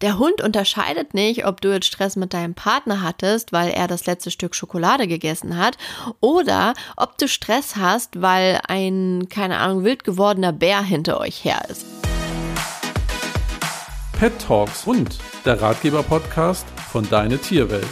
Der Hund unterscheidet nicht, ob du jetzt Stress mit deinem Partner hattest, weil er das letzte Stück Schokolade gegessen hat, oder ob du Stress hast, weil ein, keine Ahnung, wild gewordener Bär hinter euch her ist. Pet Talks Hund, der Ratgeber-Podcast von Deine Tierwelt.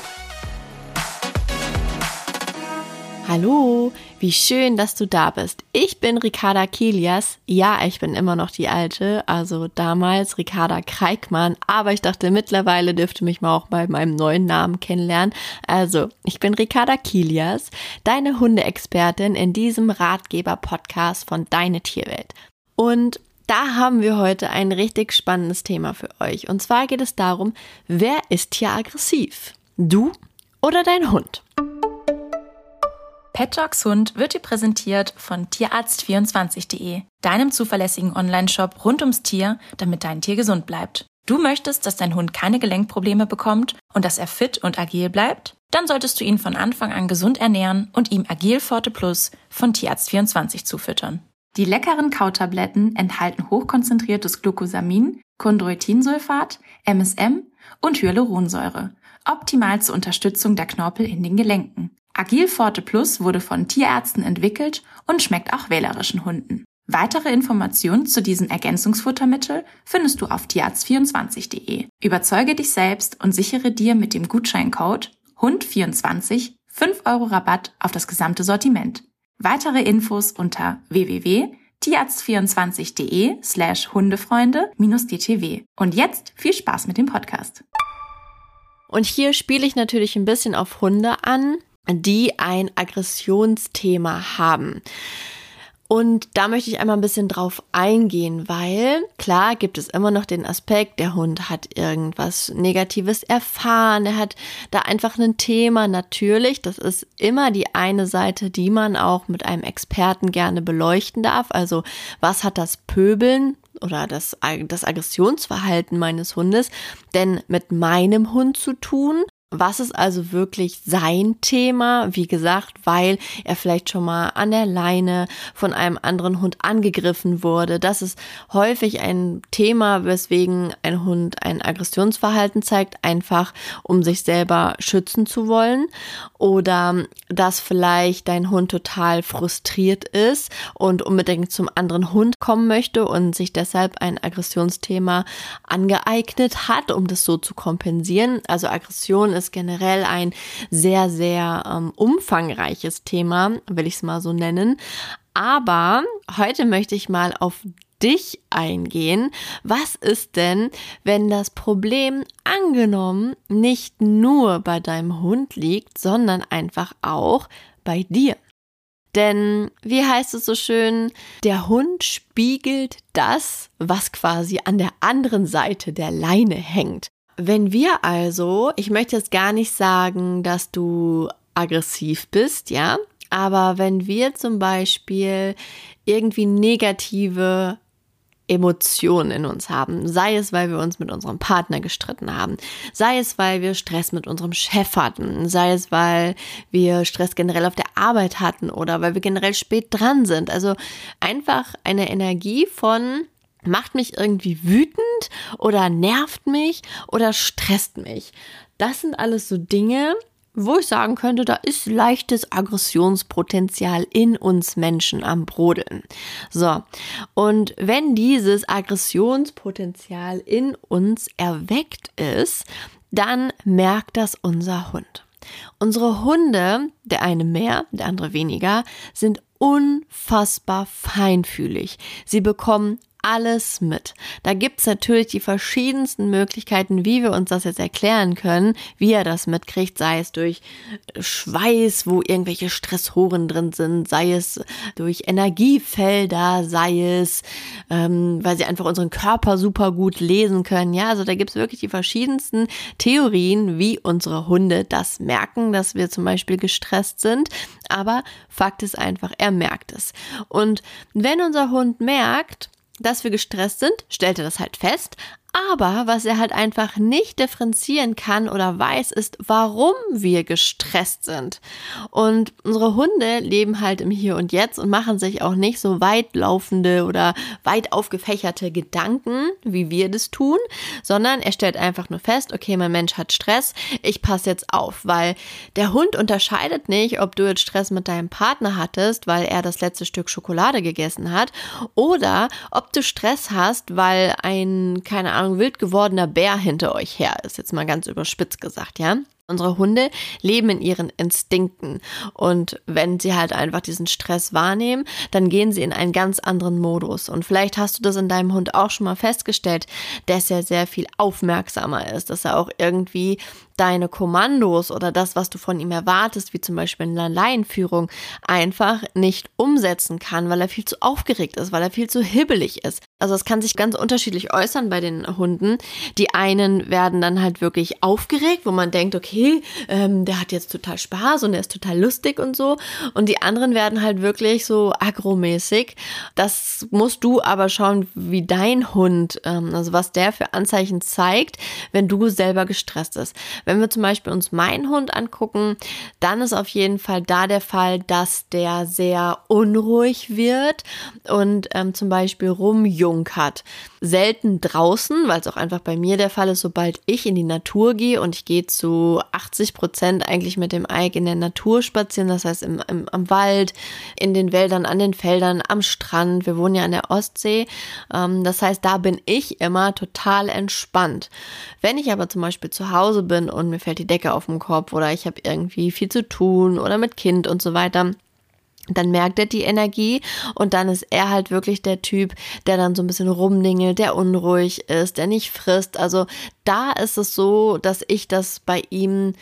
Hallo, wie schön, dass du da bist. Ich bin Ricarda Kilias. Ja, ich bin immer noch die alte, also damals Ricarda Kreikmann, aber ich dachte mittlerweile dürfte mich mal auch bei meinem neuen Namen kennenlernen. Also, ich bin Ricarda Kilias, deine Hundeexpertin in diesem Ratgeber-Podcast von Deine Tierwelt. Und da haben wir heute ein richtig spannendes Thema für euch. Und zwar geht es darum, wer ist hier aggressiv? Du oder dein Hund? Pet Talks Hund wird dir präsentiert von Tierarzt24.de, deinem zuverlässigen Online-Shop rund ums Tier, damit dein Tier gesund bleibt. Du möchtest, dass dein Hund keine Gelenkprobleme bekommt und dass er fit und agil bleibt? Dann solltest du ihn von Anfang an gesund ernähren und ihm Agil Forte Plus von Tierarzt24 zufüttern. Die leckeren Kautabletten enthalten hochkonzentriertes Glucosamin, Chondroitinsulfat, MSM und Hyaluronsäure, optimal zur Unterstützung der Knorpel in den Gelenken. Agil Forte Plus wurde von Tierärzten entwickelt und schmeckt auch wählerischen Hunden. Weitere Informationen zu diesem Ergänzungsfuttermittel findest du auf tierarzt24.de. Überzeuge dich selbst und sichere dir mit dem Gutscheincode HUND24 5 Euro Rabatt auf das gesamte Sortiment. Weitere Infos unter www.tierarzt24.de slash Hundefreunde-DTW. Und jetzt viel Spaß mit dem Podcast. Und hier spiele ich natürlich ein bisschen auf Hunde an, die ein Aggressionsthema haben. Und da möchte ich einmal ein bisschen drauf eingehen, weil klar gibt es immer noch den Aspekt, der Hund hat irgendwas Negatives erfahren, er hat da einfach ein Thema. Natürlich, das ist immer die eine Seite, die man auch mit einem Experten gerne beleuchten darf. Also was hat das Pöbeln oder das, das Aggressionsverhalten meines Hundes denn mit meinem Hund zu tun? Was ist also wirklich sein Thema? Wie gesagt, weil er vielleicht schon mal an der Leine von einem anderen Hund angegriffen wurde. Das ist häufig ein Thema, weswegen ein Hund ein Aggressionsverhalten zeigt, einfach um sich selber schützen zu wollen. Oder dass vielleicht dein Hund total frustriert ist und unbedingt zum anderen Hund kommen möchte und sich deshalb ein Aggressionsthema angeeignet hat, um das so zu kompensieren. Also Aggression ist generell ein sehr, sehr ähm, umfangreiches Thema, will ich es mal so nennen. Aber heute möchte ich mal auf dich eingehen. Was ist denn, wenn das Problem angenommen nicht nur bei deinem Hund liegt, sondern einfach auch bei dir? Denn, wie heißt es so schön, der Hund spiegelt das, was quasi an der anderen Seite der Leine hängt. Wenn wir also, ich möchte jetzt gar nicht sagen, dass du aggressiv bist, ja, aber wenn wir zum Beispiel irgendwie negative Emotionen in uns haben, sei es, weil wir uns mit unserem Partner gestritten haben, sei es, weil wir Stress mit unserem Chef hatten, sei es, weil wir Stress generell auf der Arbeit hatten oder weil wir generell spät dran sind. Also einfach eine Energie von macht mich irgendwie wütend oder nervt mich oder stresst mich. Das sind alles so Dinge, wo ich sagen könnte, da ist leichtes Aggressionspotenzial in uns Menschen am Brodeln. So, und wenn dieses Aggressionspotenzial in uns erweckt ist, dann merkt das unser Hund. Unsere Hunde, der eine mehr, der andere weniger, sind unfassbar feinfühlig. Sie bekommen alles mit. Da gibt's natürlich die verschiedensten Möglichkeiten, wie wir uns das jetzt erklären können, wie er das mitkriegt, sei es durch Schweiß, wo irgendwelche Stressoren drin sind, sei es durch Energiefelder, sei es, ähm, weil sie einfach unseren Körper super gut lesen können. Ja, also da gibt's wirklich die verschiedensten Theorien, wie unsere Hunde das merken, dass wir zum Beispiel gestresst sind. Aber Fakt ist einfach, er merkt es. Und wenn unser Hund merkt, dass wir gestresst sind, stellt er das halt fest, Aber was er halt einfach nicht differenzieren kann oder weiß, ist, warum wir gestresst sind. Und unsere Hunde leben halt im Hier und Jetzt und machen sich auch nicht so weitlaufende oder weit aufgefächerte Gedanken, wie wir das tun, sondern er stellt einfach nur fest, okay, mein Mensch hat Stress, ich passe jetzt auf, weil der Hund unterscheidet nicht, ob du jetzt Stress mit deinem Partner hattest, weil er das letzte Stück Schokolade gegessen hat, oder ob du Stress hast, weil ein, keine Ahnung, wild gewordener Bär hinter euch her ist, jetzt mal ganz überspitzt gesagt, ja. Unsere Hunde leben in ihren Instinkten und wenn sie halt einfach diesen Stress wahrnehmen, dann gehen sie in einen ganz anderen Modus. Und vielleicht hast du das in deinem Hund auch schon mal festgestellt, dass er sehr viel aufmerksamer ist, dass er auch irgendwie deine Kommandos oder das, was du von ihm erwartest, wie zum Beispiel in einer Laienführung, einfach nicht umsetzen kann, weil er viel zu aufgeregt ist, weil er viel zu hibbelig ist. Also es kann sich ganz unterschiedlich äußern bei den Hunden. Die einen werden dann halt wirklich aufgeregt, wo man denkt, okay, ähm, der hat jetzt total Spaß und der ist total lustig und so. Und die anderen werden halt wirklich so agromäßig. Das musst du aber schauen, wie dein Hund, ähm, also was der für Anzeichen zeigt, wenn du selber gestresst bist. Wenn wir zum Beispiel uns meinen Hund angucken, dann ist auf jeden Fall da der Fall, dass der sehr unruhig wird und ähm, zum Beispiel rumjunkert. Selten draußen, weil es auch einfach bei mir der Fall ist, sobald ich in die Natur gehe und ich gehe zu 80 Prozent eigentlich mit dem Ike in der Natur spazieren, das heißt im, im, am Wald, in den Wäldern, an den Feldern, am Strand. Wir wohnen ja an der Ostsee. Ähm, das heißt, da bin ich immer total entspannt. Wenn ich aber zum Beispiel zu Hause bin und mir fällt die Decke auf den Kopf oder ich habe irgendwie viel zu tun oder mit Kind und so weiter, dann merkt er die Energie und dann ist er halt wirklich der Typ, der dann so ein bisschen rumdingelt, der unruhig ist, der nicht frisst. Also da ist es so, dass ich das bei ihm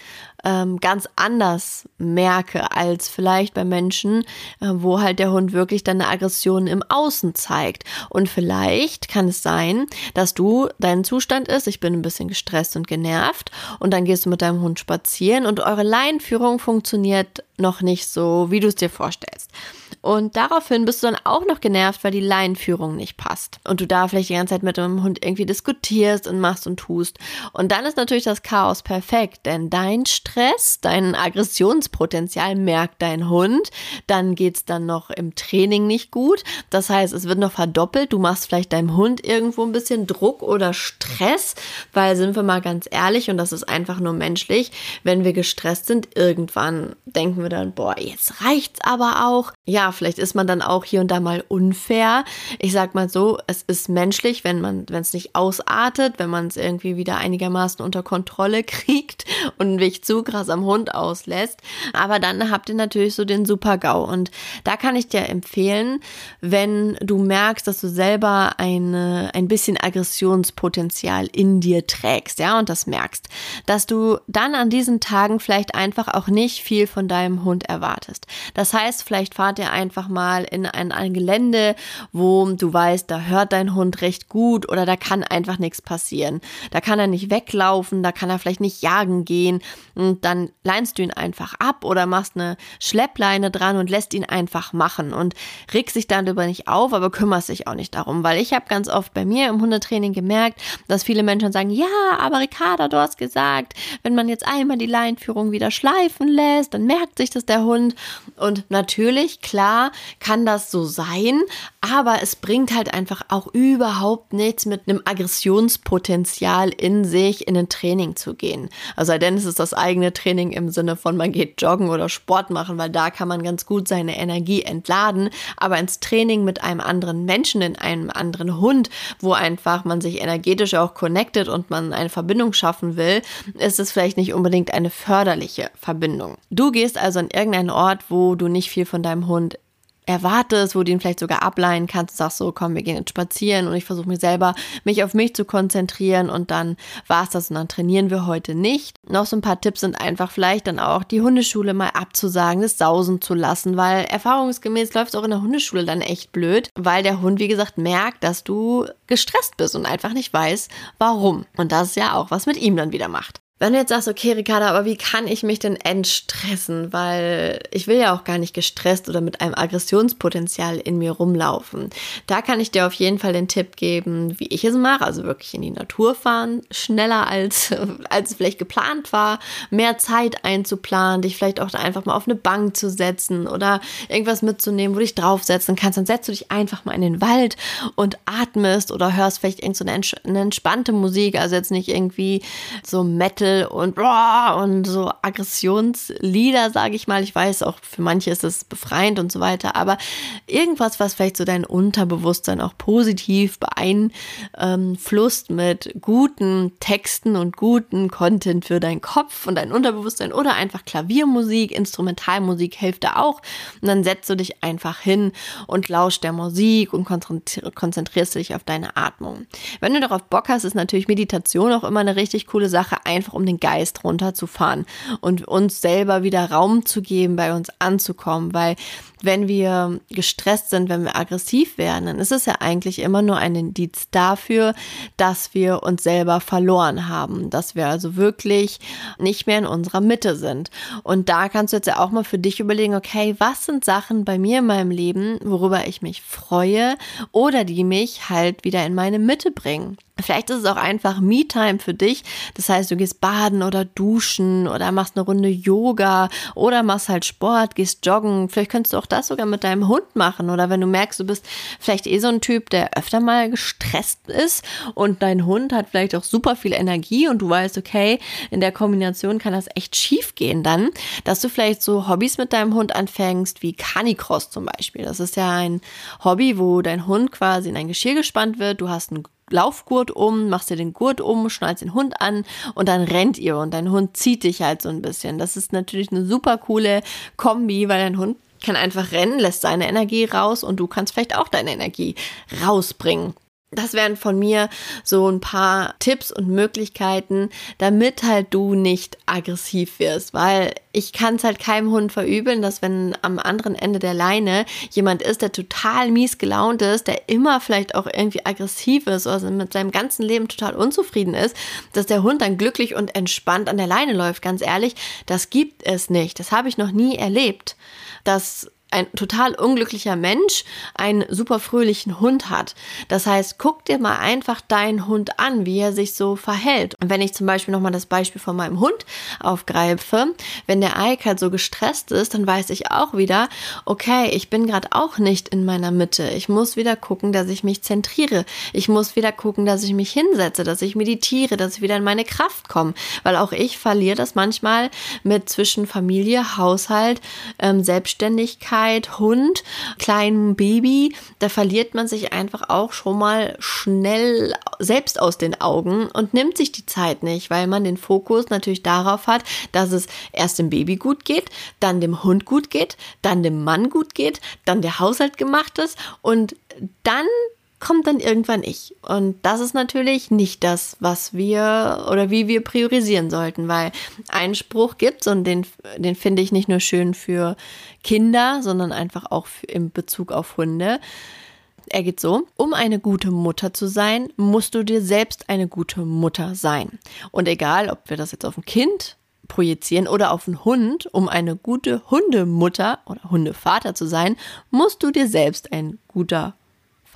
ähm, ganz anders merke als vielleicht bei Menschen, äh, wo halt der Hund wirklich dann eine Aggression im Außen zeigt. Und vielleicht kann es sein, dass du dein Zustand ist, ich bin ein bisschen gestresst und genervt und dann gehst du mit deinem Hund spazieren und eure Leinführung funktioniert noch nicht so, wie du es dir vorstellst. Und daraufhin bist du dann auch noch genervt, weil die Leinenführung nicht passt. Und du da vielleicht die ganze Zeit mit dem Hund irgendwie diskutierst und machst und tust. Und dann ist natürlich das Chaos perfekt, denn dein Stress, dein Aggressionspotenzial merkt dein Hund. Dann geht's dann noch im Training nicht gut. Das heißt, es wird noch verdoppelt. Du machst vielleicht deinem Hund irgendwo ein bisschen Druck oder Stress, weil sind wir mal ganz ehrlich und das ist einfach nur menschlich. Wenn wir gestresst sind, irgendwann denken wir dann, boah, jetzt reicht's aber auch. Ja, vielleicht ist man dann auch hier und da mal unfair. Ich sag mal so, es ist menschlich, wenn man, wenn es nicht ausartet, wenn man es irgendwie wieder einigermaßen unter Kontrolle kriegt und nicht zu krass am Hund auslässt. Aber dann habt ihr natürlich so den Super-GAU. Und da kann ich dir empfehlen, wenn du merkst, dass du selber eine, ein bisschen Aggressionspotenzial in dir trägst, ja, und das merkst, dass du dann an diesen Tagen vielleicht einfach auch nicht viel von deinem Hund erwartest. Das heißt, vielleicht fahrt ein einfach mal in ein, ein Gelände, wo du weißt, da hört dein Hund recht gut oder da kann einfach nichts passieren. Da kann er nicht weglaufen, da kann er vielleicht nicht jagen gehen. Und dann leinst du ihn einfach ab oder machst eine Schleppleine dran und lässt ihn einfach machen und regst dann darüber nicht auf, aber kümmerst dich auch nicht darum, weil ich habe ganz oft bei mir im Hundetraining gemerkt, dass viele Menschen sagen, ja, aber Ricarda, du hast gesagt, wenn man jetzt einmal die Leinführung wieder schleifen lässt, dann merkt sich das der Hund. Und natürlich, klar, kann das so sein, aber es bringt halt einfach auch überhaupt nichts mit einem Aggressionspotenzial in sich in ein Training zu gehen. Also denn es ist das eigene Training im Sinne von man geht joggen oder Sport machen, weil da kann man ganz gut seine Energie entladen, aber ins Training mit einem anderen Menschen, in einem anderen Hund, wo einfach man sich energetisch auch connected und man eine Verbindung schaffen will, ist es vielleicht nicht unbedingt eine förderliche Verbindung. Du gehst also an irgendeinen Ort, wo du nicht viel von deinem Hund erwartest, wo du ihn vielleicht sogar ableihen kannst, und sagst so, komm, wir gehen jetzt spazieren und ich versuche mir selber, mich auf mich zu konzentrieren und dann war's das und dann trainieren wir heute nicht. Noch so ein paar Tipps sind einfach vielleicht dann auch die Hundeschule mal abzusagen, das sausen zu lassen, weil erfahrungsgemäß läuft es auch in der Hundeschule dann echt blöd, weil der Hund, wie gesagt, merkt, dass du gestresst bist und einfach nicht weiß, warum. Und das ist ja auch, was mit ihm dann wieder macht. Wenn du jetzt sagst, okay, Ricarda, aber wie kann ich mich denn entstressen? Weil ich will ja auch gar nicht gestresst oder mit einem Aggressionspotenzial in mir rumlaufen. Da kann ich dir auf jeden Fall den Tipp geben, wie ich es mache. Also wirklich in die Natur fahren, schneller als, als es vielleicht geplant war, mehr Zeit einzuplanen, dich vielleicht auch einfach mal auf eine Bank zu setzen oder irgendwas mitzunehmen, wo du dich draufsetzen kannst. Dann setzt du dich einfach mal in den Wald und atmest oder hörst vielleicht irgendeine so eine entspannte Musik. Also jetzt nicht irgendwie so Metal Metal und, boah, und so Aggressionslieder, sage ich mal. Ich weiß, auch für manche ist es befreiend und so weiter, aber irgendwas, was vielleicht so dein Unterbewusstsein auch positiv beeinflusst mit guten Texten und guten Content für deinen Kopf und dein Unterbewusstsein oder einfach Klaviermusik, Instrumentalmusik hilft da auch. Und dann setzt du dich einfach hin und lauschst der Musik und konzentrierst dich auf deine Atmung. Wenn du darauf Bock hast, ist natürlich Meditation auch immer eine richtig coole Sache, einfach um den Geist runterzufahren und uns selber wieder Raum zu geben, bei uns anzukommen, weil wenn wir gestresst sind, wenn wir aggressiv werden, dann ist es ja eigentlich immer nur ein Indiz dafür, dass wir uns selber verloren haben, dass wir also wirklich nicht mehr in unserer Mitte sind. Und da kannst du jetzt ja auch mal für dich überlegen, okay, was sind Sachen bei mir in meinem Leben, worüber ich mich freue oder die mich halt wieder in meine Mitte bringen. Vielleicht ist es auch einfach Me-Time für dich. Das heißt, du gehst baden oder duschen oder machst eine Runde Yoga oder machst halt Sport, gehst joggen. Vielleicht könntest du auch das sogar mit deinem Hund machen. Oder wenn du merkst, du bist vielleicht eh so ein Typ, der öfter mal gestresst ist und dein Hund hat vielleicht auch super viel Energie und du weißt, okay, in der Kombination kann das echt schief gehen dann, dass du vielleicht so Hobbys mit deinem Hund anfängst, wie Canicross zum Beispiel. Das ist ja ein Hobby, wo dein Hund quasi in ein Geschirr gespannt wird. Du hast einen Laufgurt um, machst dir den Gurt um, schnallst den Hund an und dann rennt ihr und dein Hund zieht dich halt so ein bisschen. Das ist natürlich eine super coole Kombi, weil dein Hund kann einfach rennen, lässt seine Energie raus und du kannst vielleicht auch deine Energie rausbringen. Das wären von mir so ein paar Tipps und Möglichkeiten, damit halt du nicht aggressiv wirst, weil ich kann es halt keinem Hund verübeln, dass wenn am anderen Ende der Leine jemand ist, der total mies gelaunt ist, der immer vielleicht auch irgendwie aggressiv ist oder mit seinem ganzen Leben total unzufrieden ist, dass der Hund dann glücklich und entspannt an der Leine läuft. Ganz ehrlich, das gibt es nicht. Das habe ich noch nie erlebt. Das ein total unglücklicher Mensch einen super fröhlichen Hund hat. Das heißt, guck dir mal einfach deinen Hund an, wie er sich so verhält. Und wenn ich zum Beispiel nochmal das Beispiel von meinem Hund aufgreife, wenn der Ike halt so gestresst ist, dann weiß ich auch wieder, okay, ich bin gerade auch nicht in meiner Mitte. Ich muss wieder gucken, dass ich mich zentriere. Ich muss wieder gucken, dass ich mich hinsetze, dass ich meditiere, dass ich wieder in meine Kraft komme. Weil auch ich verliere das manchmal mit zwischen Familie, Haushalt, ähm, Selbstständigkeit, Kindheit, Hund, kleinem Baby, da verliert man sich einfach auch schon mal schnell selbst aus den Augen und nimmt sich die Zeit nicht, weil man den Fokus natürlich darauf hat, dass es erst dem Baby gut geht, dann dem Hund gut geht, dann dem Mann gut geht, dann der Haushalt gemacht ist und dann kommt dann irgendwann ich. Und das ist natürlich nicht das, was wir oder wie wir priorisieren sollten, weil einen Spruch gibt's und den, den finde ich nicht nur schön für Kinder, sondern einfach auch im Bezug auf Hunde. Er geht so, um eine gute Mutter zu sein, musst du dir selbst eine gute Mutter sein. Und egal, ob wir das jetzt auf ein Kind projizieren oder auf einen Hund, um eine gute Hundemutter oder Hundevater zu sein, musst du dir selbst ein guter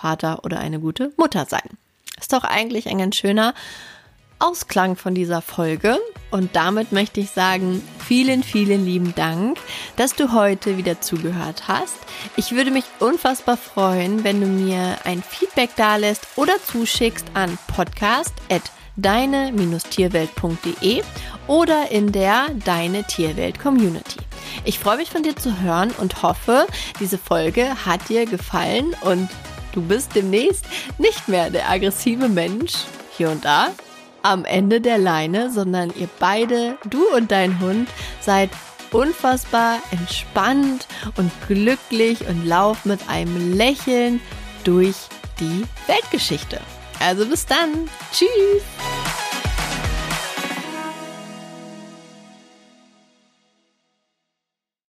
Vater oder eine gute Mutter sein. Ist doch eigentlich ein ganz schöner Ausklang von dieser Folge. Und damit möchte ich sagen, vielen, vielen lieben Dank, dass du heute wieder zugehört hast. Ich würde mich unfassbar freuen, wenn du mir ein Feedback dalässt oder zuschickst an podcast.deine-tierwelt.de oder in der Deine Tierwelt Community. Ich freue mich von dir zu hören und hoffe, diese Folge hat dir gefallen und Du bist demnächst nicht mehr der aggressive Mensch hier und da am Ende der Leine, sondern ihr beide, du und dein Hund, seid unfassbar entspannt und glücklich und lauft mit einem Lächeln durch die Weltgeschichte. Also bis dann. Tschüss.